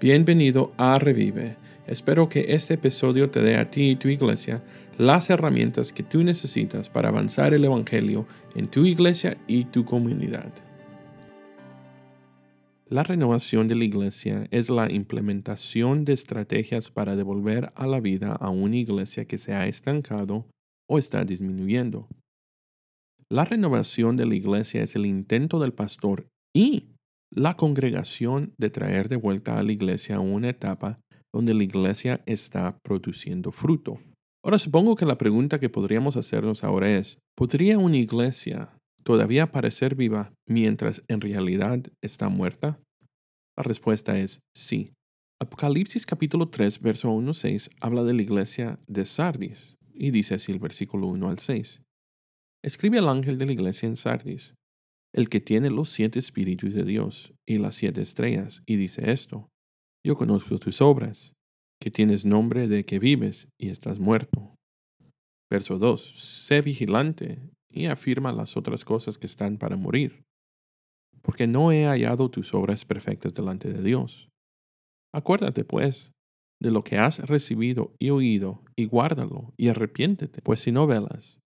Bienvenido a Revive. Espero que este episodio te dé a ti y tu iglesia las herramientas que tú necesitas para avanzar el Evangelio en tu iglesia y tu comunidad. La renovación de la iglesia es la implementación de estrategias para devolver a la vida a una iglesia que se ha estancado o está disminuyendo. La renovación de la iglesia es el intento del pastor y la congregación de traer de vuelta a la iglesia una etapa donde la iglesia está produciendo fruto. Ahora supongo que la pregunta que podríamos hacernos ahora es, ¿podría una iglesia todavía parecer viva mientras en realidad está muerta? La respuesta es sí. Apocalipsis capítulo 3, verso 1 6 habla de la iglesia de Sardis y dice así el versículo 1 al 6. Escribe al ángel de la iglesia en Sardis, el que tiene los siete espíritus de Dios y las siete estrellas, y dice esto, yo conozco tus obras, que tienes nombre de que vives y estás muerto. Verso 2, sé vigilante y afirma las otras cosas que están para morir, porque no he hallado tus obras perfectas delante de Dios. Acuérdate, pues, de lo que has recibido y oído, y guárdalo, y arrepiéntete, pues si no velas,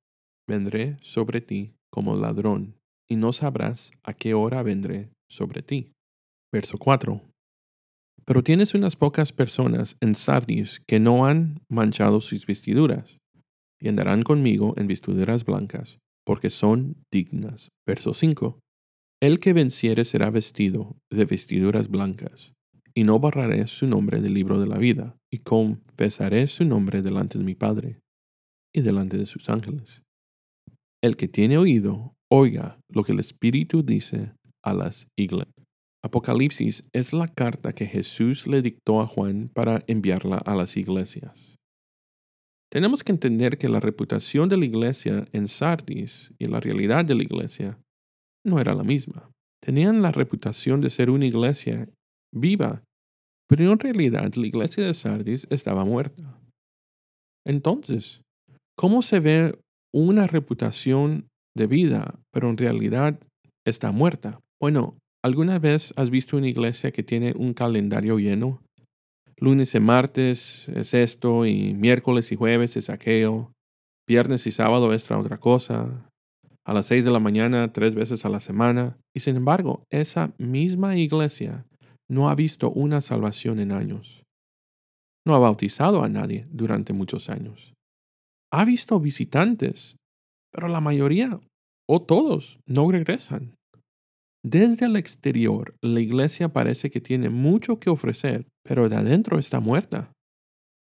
vendré sobre ti como ladrón y no sabrás a qué hora vendré sobre ti. Verso 4. Pero tienes unas pocas personas en Sardis que no han manchado sus vestiduras, y andarán conmigo en vestiduras blancas, porque son dignas. Verso 5. El que venciere será vestido de vestiduras blancas, y no borraré su nombre del libro de la vida, y confesaré su nombre delante de mi Padre y delante de sus ángeles. El que tiene oído, Oiga lo que el Espíritu dice a las iglesias. Apocalipsis es la carta que Jesús le dictó a Juan para enviarla a las iglesias. Tenemos que entender que la reputación de la iglesia en Sardis y la realidad de la iglesia no era la misma. Tenían la reputación de ser una iglesia viva, pero en realidad la iglesia de Sardis estaba muerta. Entonces, ¿cómo se ve una reputación de vida, pero en realidad está muerta. Bueno, ¿alguna vez has visto una iglesia que tiene un calendario lleno? Lunes y martes es esto, y miércoles y jueves es aquello, viernes y sábado es otra cosa, a las seis de la mañana tres veces a la semana, y sin embargo, esa misma iglesia no ha visto una salvación en años. No ha bautizado a nadie durante muchos años. Ha visto visitantes, pero la mayoría o todos no regresan. Desde el exterior, la iglesia parece que tiene mucho que ofrecer, pero de adentro está muerta.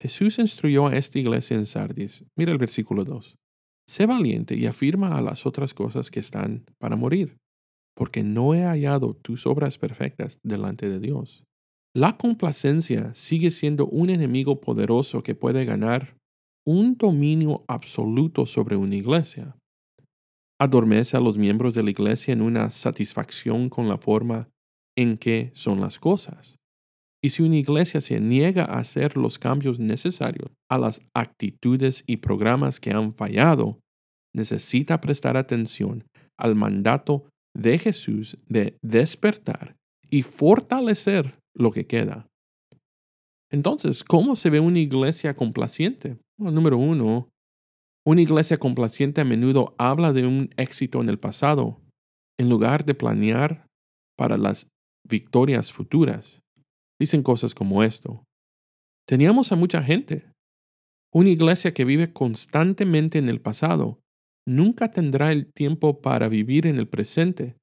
Jesús instruyó a esta iglesia en Sardis. Mira el versículo 2. Sé valiente y afirma a las otras cosas que están para morir, porque no he hallado tus obras perfectas delante de Dios. La complacencia sigue siendo un enemigo poderoso que puede ganar un dominio absoluto sobre una iglesia. Adormece a los miembros de la iglesia en una satisfacción con la forma en que son las cosas. Y si una iglesia se niega a hacer los cambios necesarios a las actitudes y programas que han fallado, necesita prestar atención al mandato de Jesús de despertar y fortalecer lo que queda. Entonces, ¿cómo se ve una iglesia complaciente? Número uno, una iglesia complaciente a menudo habla de un éxito en el pasado en lugar de planear para las victorias futuras. Dicen cosas como esto. Teníamos a mucha gente. Una iglesia que vive constantemente en el pasado nunca tendrá el tiempo para vivir en el presente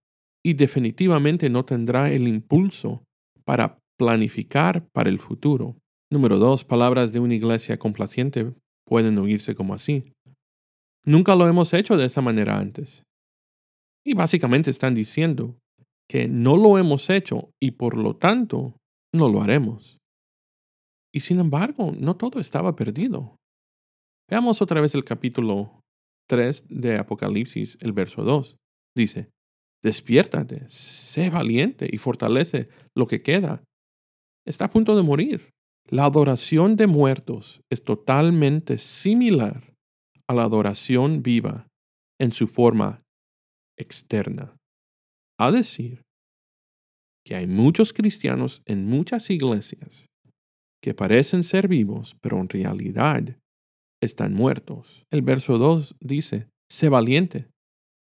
y definitivamente no tendrá el impulso para planificar para el futuro. Número dos, palabras de una iglesia complaciente pueden oírse como así. Nunca lo hemos hecho de esta manera antes. Y básicamente están diciendo que no lo hemos hecho y por lo tanto no lo haremos. Y sin embargo, no todo estaba perdido. Veamos otra vez el capítulo 3 de Apocalipsis, el verso 2. Dice, despiértate, sé valiente y fortalece lo que queda. Está a punto de morir. La adoración de muertos es totalmente similar a la adoración viva en su forma externa. A decir, que hay muchos cristianos en muchas iglesias que parecen ser vivos, pero en realidad están muertos. El verso 2 dice, sé valiente.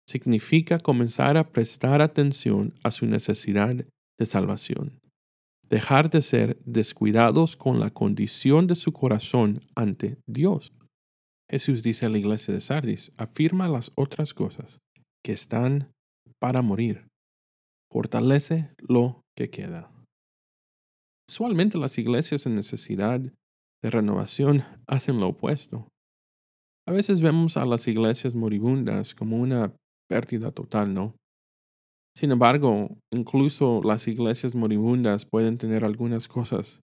Significa comenzar a prestar atención a su necesidad de salvación. Dejar de ser descuidados con la condición de su corazón ante Dios. Jesús dice a la iglesia de Sardis, afirma las otras cosas que están para morir. Fortalece lo que queda. Usualmente las iglesias en necesidad de renovación hacen lo opuesto. A veces vemos a las iglesias moribundas como una pérdida total, ¿no? Sin embargo, incluso las iglesias moribundas pueden tener algunas cosas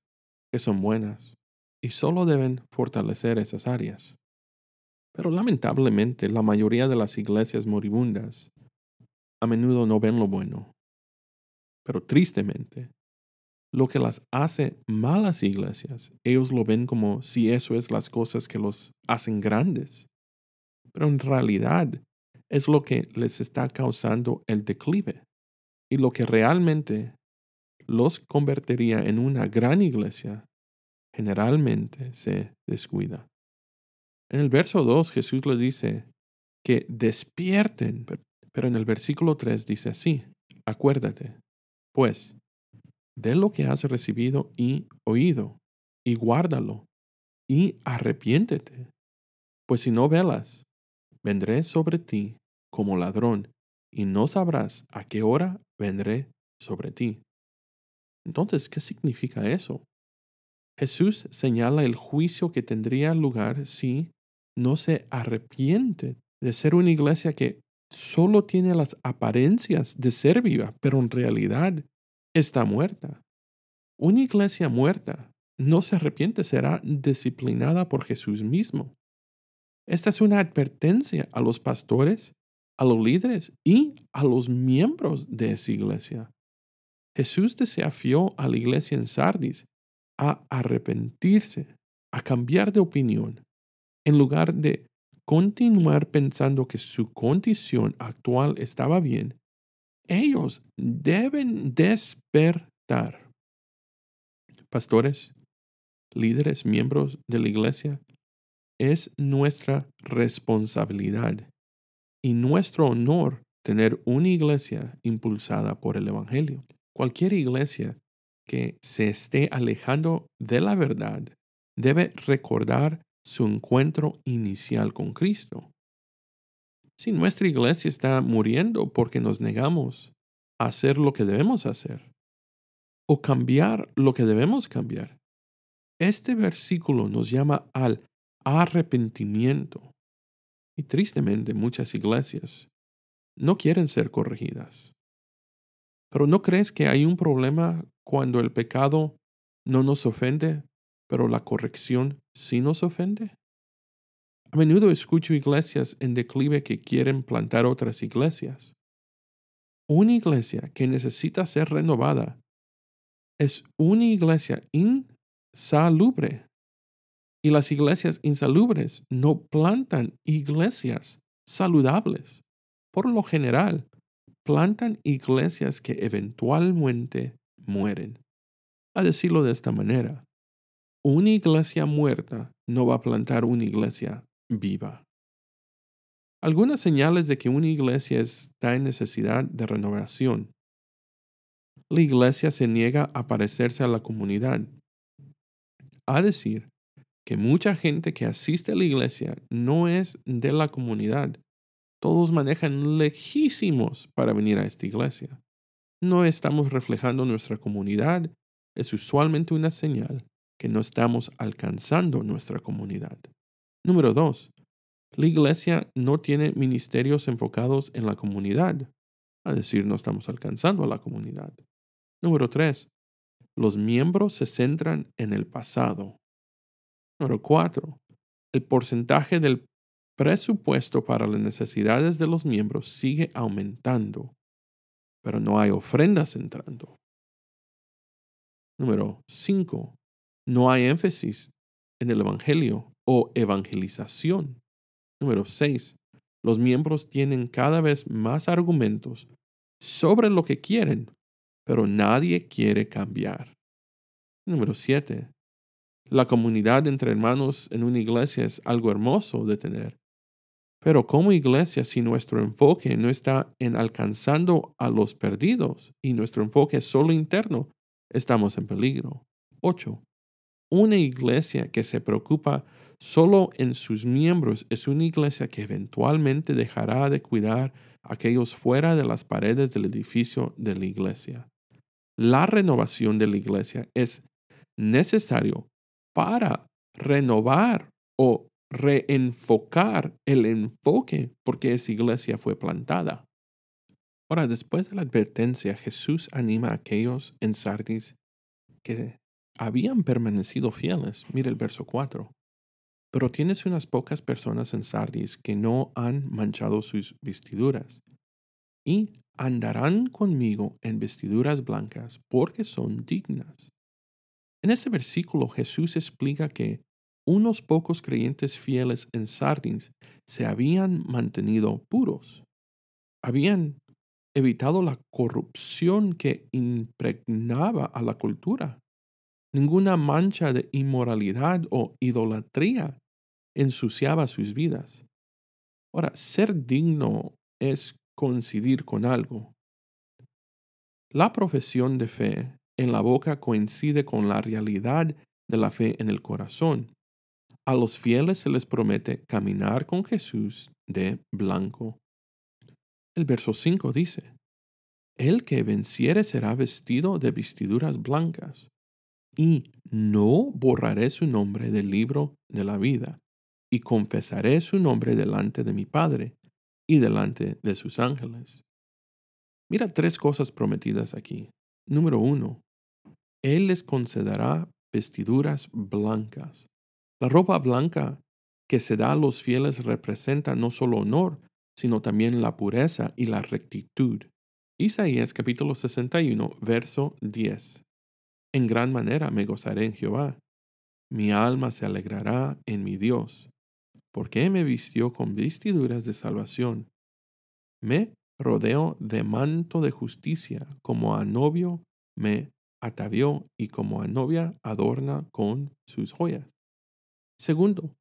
que son buenas y solo deben fortalecer esas áreas. Pero lamentablemente la mayoría de las iglesias moribundas a menudo no ven lo bueno. Pero tristemente, lo que las hace malas iglesias, ellos lo ven como si eso es las cosas que los hacen grandes. Pero en realidad es lo que les está causando el declive y lo que realmente los convertiría en una gran iglesia, generalmente se descuida. En el verso 2 Jesús le dice que despierten, pero en el versículo 3 dice así, acuérdate, pues, de lo que has recibido y oído, y guárdalo, y arrepiéntete. Pues si no velas, vendré sobre ti como ladrón, y no sabrás a qué hora vendré sobre ti. Entonces, ¿qué significa eso? Jesús señala el juicio que tendría lugar si no se arrepiente de ser una iglesia que solo tiene las apariencias de ser viva, pero en realidad está muerta. Una iglesia muerta no se arrepiente, será disciplinada por Jesús mismo. Esta es una advertencia a los pastores, a los líderes y a los miembros de esa iglesia. Jesús desafió a la iglesia en Sardis a arrepentirse, a cambiar de opinión, en lugar de continuar pensando que su condición actual estaba bien, ellos deben despertar. Pastores, líderes, miembros de la iglesia, es nuestra responsabilidad y nuestro honor tener una iglesia impulsada por el Evangelio. Cualquier iglesia que se esté alejando de la verdad debe recordar su encuentro inicial con Cristo. Si nuestra iglesia está muriendo porque nos negamos a hacer lo que debemos hacer o cambiar lo que debemos cambiar, este versículo nos llama al arrepentimiento. Y tristemente muchas iglesias no quieren ser corregidas. Pero ¿no crees que hay un problema cuando el pecado no nos ofende, pero la corrección sí nos ofende? A menudo escucho iglesias en declive que quieren plantar otras iglesias. Una iglesia que necesita ser renovada es una iglesia insalubre. Y las iglesias insalubres no plantan iglesias saludables. Por lo general, plantan iglesias que eventualmente mueren. A decirlo de esta manera, una iglesia muerta no va a plantar una iglesia viva. Algunas señales de que una iglesia está en necesidad de renovación. La iglesia se niega a parecerse a la comunidad. A decir que mucha gente que asiste a la iglesia no es de la comunidad. Todos manejan lejísimos para venir a esta iglesia. No estamos reflejando nuestra comunidad. Es usualmente una señal que no estamos alcanzando nuestra comunidad. Número dos, la iglesia no tiene ministerios enfocados en la comunidad, a decir, no estamos alcanzando a la comunidad. Número tres, los miembros se centran en el pasado. Número cuatro, el porcentaje del presupuesto para las necesidades de los miembros sigue aumentando, pero no hay ofrendas entrando. Número cinco, no hay énfasis en el Evangelio o evangelización. Número 6. Los miembros tienen cada vez más argumentos sobre lo que quieren pero nadie quiere cambiar. Número 7. La comunidad entre hermanos en una iglesia es algo hermoso de tener. Pero como iglesia, si nuestro enfoque no está en alcanzando a los perdidos y nuestro enfoque es solo interno, estamos en peligro. 8. Una iglesia que se preocupa solo en sus miembros es una iglesia que eventualmente dejará de cuidar a aquellos fuera de las paredes del edificio de la iglesia. La renovación de la iglesia es necesario para renovar o reenfocar el enfoque porque esa iglesia fue plantada. Ahora, después de la advertencia, Jesús anima a aquellos en Sardis que habían permanecido fieles. Mire el verso 4. Pero tienes unas pocas personas en Sardis que no han manchado sus vestiduras y andarán conmigo en vestiduras blancas porque son dignas. En este versículo Jesús explica que unos pocos creyentes fieles en Sardis se habían mantenido puros, habían evitado la corrupción que impregnaba a la cultura. Ninguna mancha de inmoralidad o idolatría ensuciaba sus vidas. Ahora, ser digno es coincidir con algo. La profesión de fe en la boca coincide con la realidad de la fe en el corazón. A los fieles se les promete caminar con Jesús de blanco. El verso 5 dice, El que venciere será vestido de vestiduras blancas, y no borraré su nombre del libro de la vida, y confesaré su nombre delante de mi Padre y delante de sus ángeles. Mira tres cosas prometidas aquí. Número uno, Él les concederá vestiduras blancas. La ropa blanca que se da a los fieles representa no solo honor, sino también la pureza y la rectitud. Isaías capítulo 61, verso 10. En gran manera me gozaré en Jehová. Mi alma se alegrará en mi Dios, porque me vistió con vestiduras de salvación. Me rodeo de manto de justicia, como a novio me atavió y como a novia adorna con sus joyas. Segundo,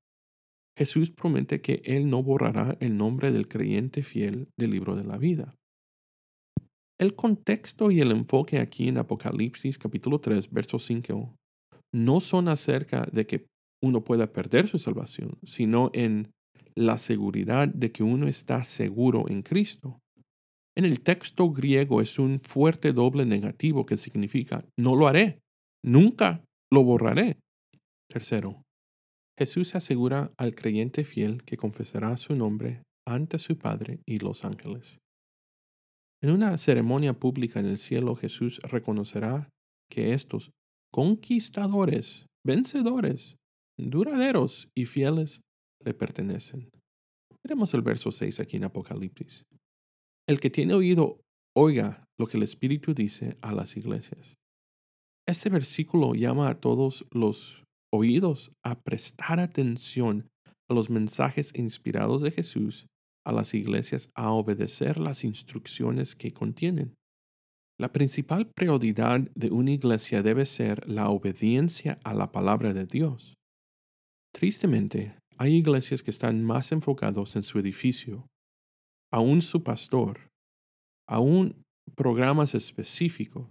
Jesús promete que Él no borrará el nombre del creyente fiel del libro de la vida. El contexto y el enfoque aquí en Apocalipsis capítulo 3, verso 5, no son acerca de que uno pueda perder su salvación, sino en la seguridad de que uno está seguro en Cristo. En el texto griego es un fuerte doble negativo que significa no lo haré, nunca lo borraré. Tercero, Jesús asegura al creyente fiel que confesará su nombre ante su Padre y los ángeles. En una ceremonia pública en el cielo, Jesús reconocerá que estos conquistadores, vencedores, duraderos y fieles le pertenecen. Veremos el verso 6 aquí en Apocalipsis. El que tiene oído, oiga lo que el Espíritu dice a las iglesias. Este versículo llama a todos los oídos a prestar atención a los mensajes inspirados de Jesús a las iglesias a obedecer las instrucciones que contienen. La principal prioridad de una iglesia debe ser la obediencia a la palabra de Dios. Tristemente, hay iglesias que están más enfocados en su edificio, aún su pastor, aún programas específicos,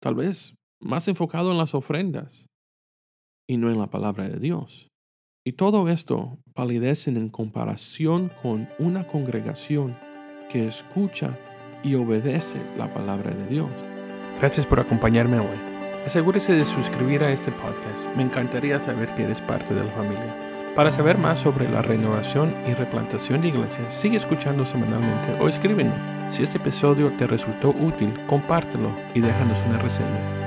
tal vez más enfocado en las ofrendas, y no en la palabra de Dios. Y todo esto palidecen en comparación con una congregación que escucha y obedece la palabra de Dios. Gracias por acompañarme hoy. Asegúrese de suscribir a este podcast. Me encantaría saber que eres parte de la familia. Para saber más sobre la renovación y replantación de iglesias, sigue escuchando semanalmente o escríbenos. Si este episodio te resultó útil, compártelo y déjanos una reseña.